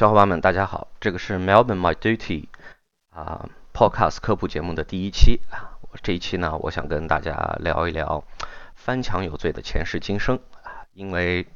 小伙伴们，大家好，这个是 Melbourne My Duty 啊 Podcast 科普节目的第一期啊。这一期呢，我想跟大家聊一聊翻墙有罪的前世今生啊。因为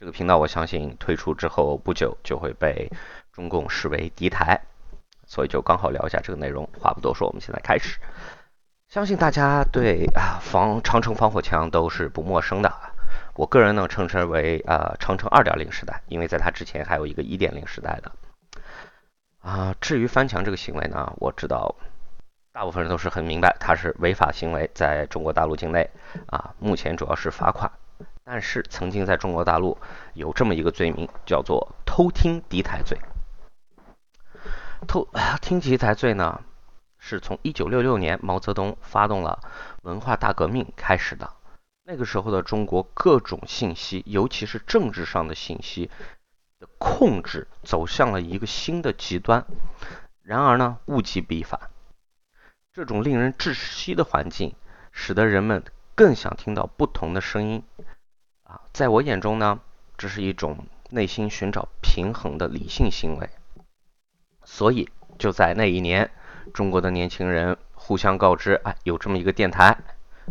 这个频道，我相信推出之后不久就会被中共视为敌台，所以就刚好聊一下这个内容。话不多说，我们现在开始。相信大家对啊防长城防火墙都是不陌生的。我个人呢称之为啊长城二点零时代，因为在它之前还有一个一点零时代的。啊，至于翻墙这个行为呢，我知道大部分人都是很明白，它是违法行为，在中国大陆境内啊，目前主要是罚款。但是曾经在中国大陆有这么一个罪名，叫做偷听敌台罪。偷听敌台罪呢？是从一九六六年毛泽东发动了文化大革命开始的。那个时候的中国，各种信息，尤其是政治上的信息的控制，走向了一个新的极端。然而呢，物极必反，这种令人窒息的环境，使得人们更想听到不同的声音。啊，在我眼中呢，这是一种内心寻找平衡的理性行为。所以就在那一年。中国的年轻人互相告知，哎，有这么一个电台，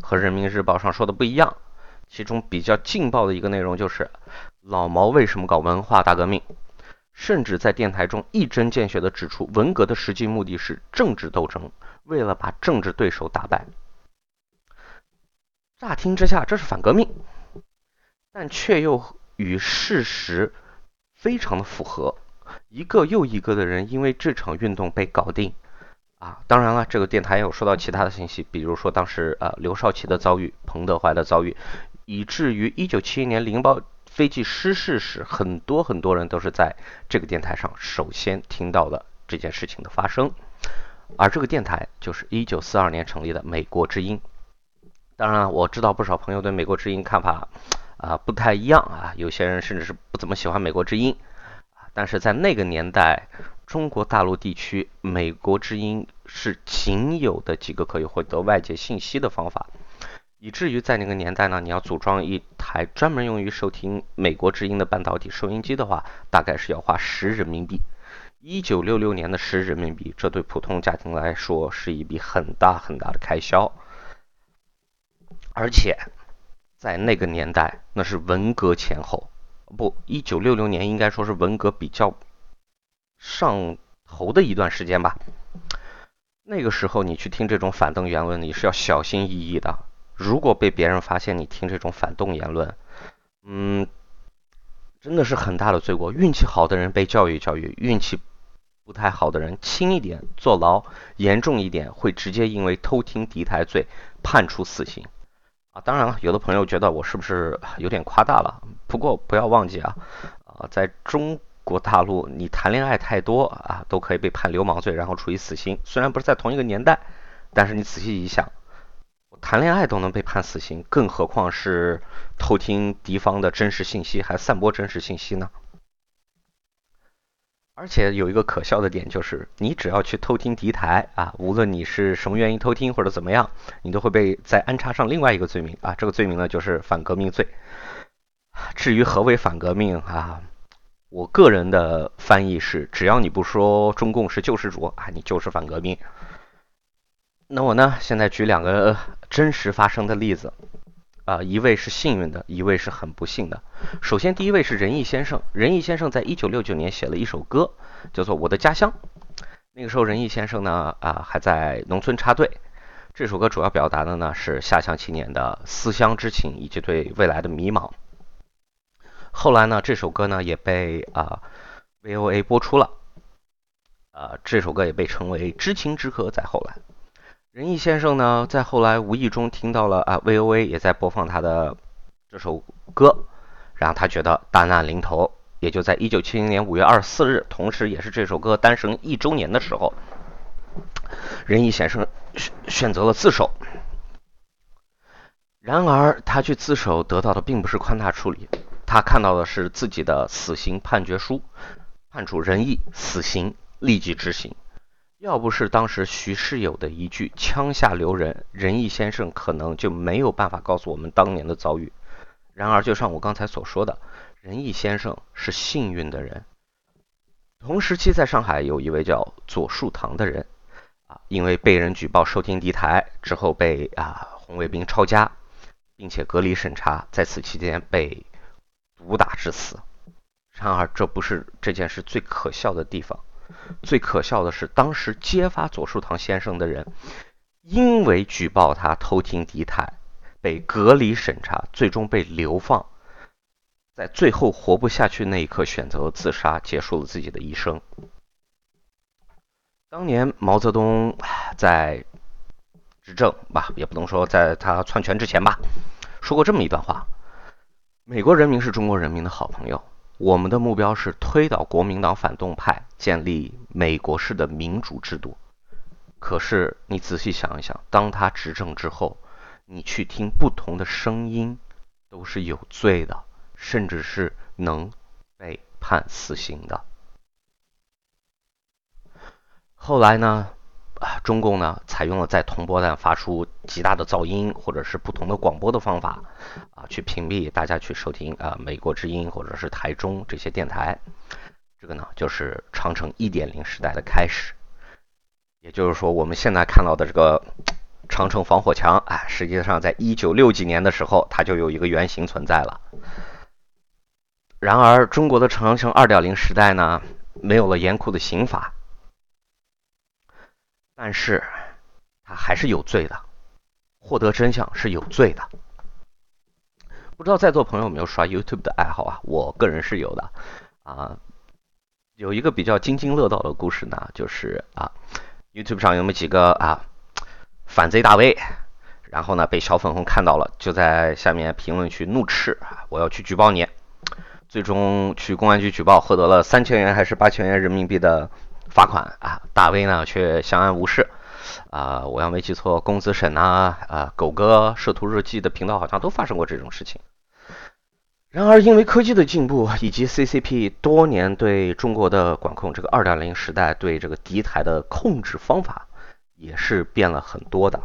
和人民日报上说的不一样。其中比较劲爆的一个内容就是，老毛为什么搞文化大革命？甚至在电台中一针见血地指出，文革的实际目的是政治斗争，为了把政治对手打败。乍听之下，这是反革命，但却又与事实非常的符合。一个又一个的人因为这场运动被搞定。啊，当然了，这个电台也有收到其他的信息，比如说当时呃刘少奇的遭遇、彭德怀的遭遇，以至于一九七一年零包飞机失事时，很多很多人都是在这个电台上首先听到的这件事情的发生，而这个电台就是一九四二年成立的美国之音。当然了，我知道不少朋友对美国之音看法啊不太一样啊，有些人甚至是不怎么喜欢美国之音，但是在那个年代。中国大陆地区，美国之音是仅有的几个可以获得外界信息的方法，以至于在那个年代呢，你要组装一台专门用于收听美国之音的半导体收音机的话，大概是要花十人民币。一九六六年的十人民币，这对普通家庭来说是一笔很大很大的开销，而且在那个年代，那是文革前后，不，一九六六年应该说是文革比较。上头的一段时间吧，那个时候你去听这种反动言论，你是要小心翼翼的。如果被别人发现你听这种反动言论，嗯，真的是很大的罪过。运气好的人被教育教育，运气不太好的人轻一点坐牢，严重一点会直接因为偷听敌台罪判处死刑。啊，当然了，有的朋友觉得我是不是有点夸大了？不过不要忘记啊，啊，在中。国大陆，你谈恋爱太多啊，都可以被判流氓罪，然后处以死刑。虽然不是在同一个年代，但是你仔细一想，谈恋爱都能被判死刑，更何况是偷听敌方的真实信息，还散播真实信息呢？而且有一个可笑的点就是，你只要去偷听敌台啊，无论你是什么原因偷听或者怎么样，你都会被再安插上另外一个罪名啊。这个罪名呢，就是反革命罪。至于何为反革命啊？我个人的翻译是：只要你不说中共是救世主啊，你就是反革命。那我呢，现在举两个真实发生的例子，啊，一位是幸运的，一位是很不幸的。首先，第一位是仁义先生。仁义先生在一九六九年写了一首歌，叫做《我的家乡》。那个时候，仁义先生呢，啊，还在农村插队。这首歌主要表达的呢，是下乡青年的思乡之情以及对未来的迷茫。后来呢，这首歌呢也被啊 VOA 播出了，啊这首歌也被称为知情之歌。在后来，仁义先生呢在后来无意中听到了啊 VOA 也在播放他的这首歌，然后他觉得大难临头，也就在一九七零年五月二十四日，同时也是这首歌诞生一周年的时候，仁义先生选选择了自首。然而他去自首得到的并不是宽大处理。他看到的是自己的死刑判决书，判处仁义死刑立即执行。要不是当时徐世友的一句“枪下留人”，仁义先生可能就没有办法告诉我们当年的遭遇。然而，就像我刚才所说的，仁义先生是幸运的人。同时期在上海有一位叫左树堂的人，啊，因为被人举报收听敌台之后被啊红卫兵抄家，并且隔离审查，在此期间被毒打致死。然而这不是这件事最可笑的地方，最可笑的是当时揭发左树堂先生的人，因为举报他偷听敌台，被隔离审查，最终被流放。在最后活不下去那一刻，选择自杀，结束了自己的一生。当年毛泽东在执政吧，也不能说在他篡权之前吧，说过这么一段话：美国人民是中国人民的好朋友，我们的目标是推倒国民党反动派，建立美国式的民主制度。可是你仔细想一想，当他执政之后，你去听不同的声音，都是有罪的。甚至是能被判死刑的。后来呢，啊中共呢采用了在同波段发出极大的噪音，或者是不同的广播的方法，啊，去屏蔽大家去收听啊美国之音或者是台中这些电台。这个呢，就是长城一点零时代的开始。也就是说，我们现在看到的这个长城防火墙，哎，实际上在一九六几年的时候，它就有一个原型存在了。然而，中国的长城二点零时代呢，没有了严酷的刑法，但是他还是有罪的，获得真相是有罪的。不知道在座朋友有没有刷 YouTube 的爱好啊？我个人是有的啊。有一个比较津津乐道的故事呢，就是啊，YouTube 上有那么几个啊反贼大 V，然后呢被小粉红看到了，就在下面评论区怒斥啊，我要去举报你。最终去公安局举报，获得了三千元还是八千元人民币的罚款啊！大 V 呢却相安无事啊！我要没记错，公子沈呐啊，狗哥摄图日记的频道好像都发生过这种事情。然而，因为科技的进步以及 CCP 多年对中国的管控，这个二点零时代对这个敌台的控制方法也是变了很多的。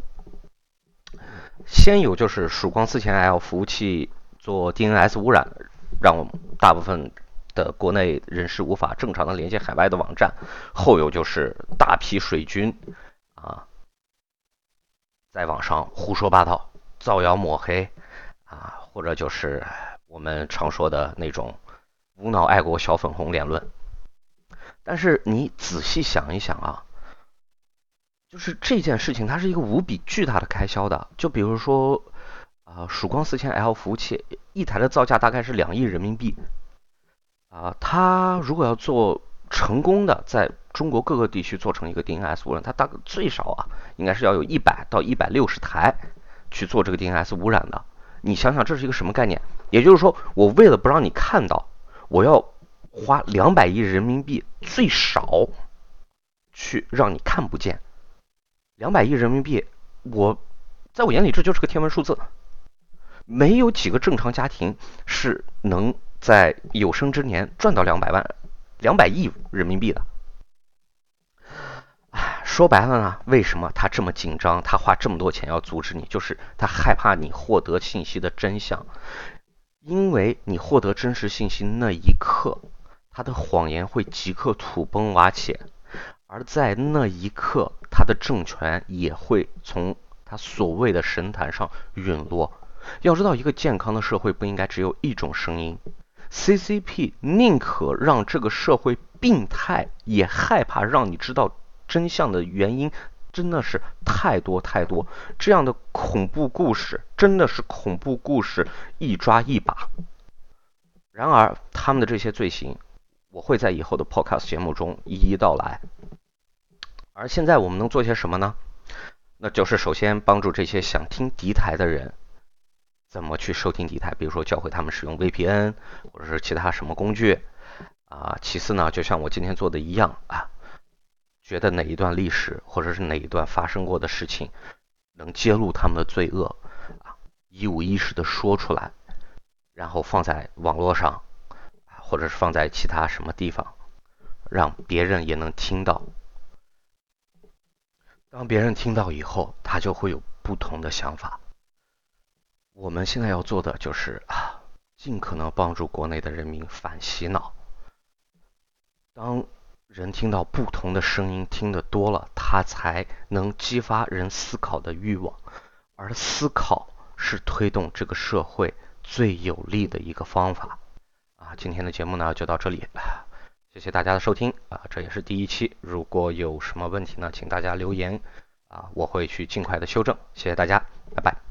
先有就是曙光四千 L 服务器做 DNS 污染。让我大部分的国内人士无法正常的连接海外的网站，后有就是大批水军啊，在网上胡说八道、造谣抹黑啊，或者就是我们常说的那种无脑爱国小粉红言论。但是你仔细想一想啊，就是这件事情它是一个无比巨大的开销的，就比如说。啊，曙光四千 L 服务器一台的造价大概是两亿人民币。啊，它如果要做成功的，在中国各个地区做成一个 DNS 污染，它大概最少啊，应该是要有一百到一百六十台去做这个 DNS 污染的。你想想，这是一个什么概念？也就是说，我为了不让你看到，我要花两百亿人民币最少去让你看不见。两百亿人民币，我在我眼里这就是个天文数字。没有几个正常家庭是能在有生之年赚到两百万、两百亿人民币的。哎，说白了呢，为什么他这么紧张？他花这么多钱要阻止你，就是他害怕你获得信息的真相。因为你获得真实信息那一刻，他的谎言会即刻土崩瓦解，而在那一刻，他的政权也会从他所谓的神坛上陨落。要知道，一个健康的社会不应该只有一种声音。CCP 宁可让这个社会病态，也害怕让你知道真相的原因，真的是太多太多。这样的恐怖故事，真的是恐怖故事一抓一把。然而，他们的这些罪行，我会在以后的 Podcast 节目中一一道来。而现在我们能做些什么呢？那就是首先帮助这些想听敌台的人。怎么去收听敌台？比如说教会他们使用 VPN 或者是其他什么工具啊。其次呢，就像我今天做的一样啊，觉得哪一段历史或者是哪一段发生过的事情能揭露他们的罪恶啊，一五一十的说出来，然后放在网络上，或者是放在其他什么地方，让别人也能听到。当别人听到以后，他就会有不同的想法。我们现在要做的就是啊，尽可能帮助国内的人民反洗脑。当人听到不同的声音听得多了，他才能激发人思考的欲望，而思考是推动这个社会最有力的一个方法。啊，今天的节目呢就到这里，谢谢大家的收听啊，这也是第一期，如果有什么问题呢，请大家留言啊，我会去尽快的修正，谢谢大家，拜拜。